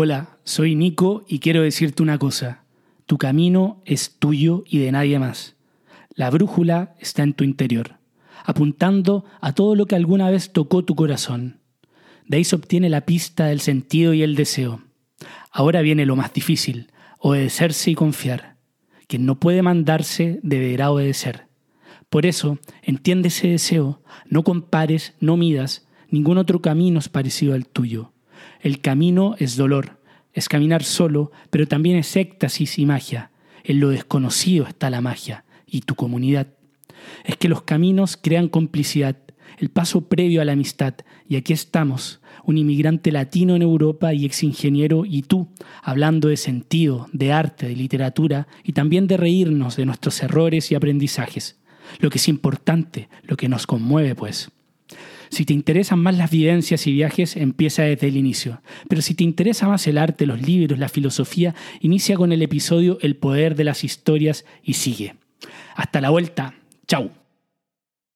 Hola, soy Nico y quiero decirte una cosa. Tu camino es tuyo y de nadie más. La brújula está en tu interior, apuntando a todo lo que alguna vez tocó tu corazón. De ahí se obtiene la pista del sentido y el deseo. Ahora viene lo más difícil, obedecerse y confiar. Quien no puede mandarse deberá obedecer. Por eso, entiende ese deseo, no compares, no midas, ningún otro camino es parecido al tuyo. El camino es dolor, es caminar solo, pero también es éxtasis y magia. En lo desconocido está la magia y tu comunidad. Es que los caminos crean complicidad, el paso previo a la amistad, y aquí estamos, un inmigrante latino en Europa y ex ingeniero, y tú, hablando de sentido, de arte, de literatura, y también de reírnos de nuestros errores y aprendizajes. Lo que es importante, lo que nos conmueve, pues. Si te interesan más las vivencias y viajes, empieza desde el inicio. Pero si te interesa más el arte, los libros, la filosofía, inicia con el episodio El poder de las historias y sigue. Hasta la vuelta. Chau.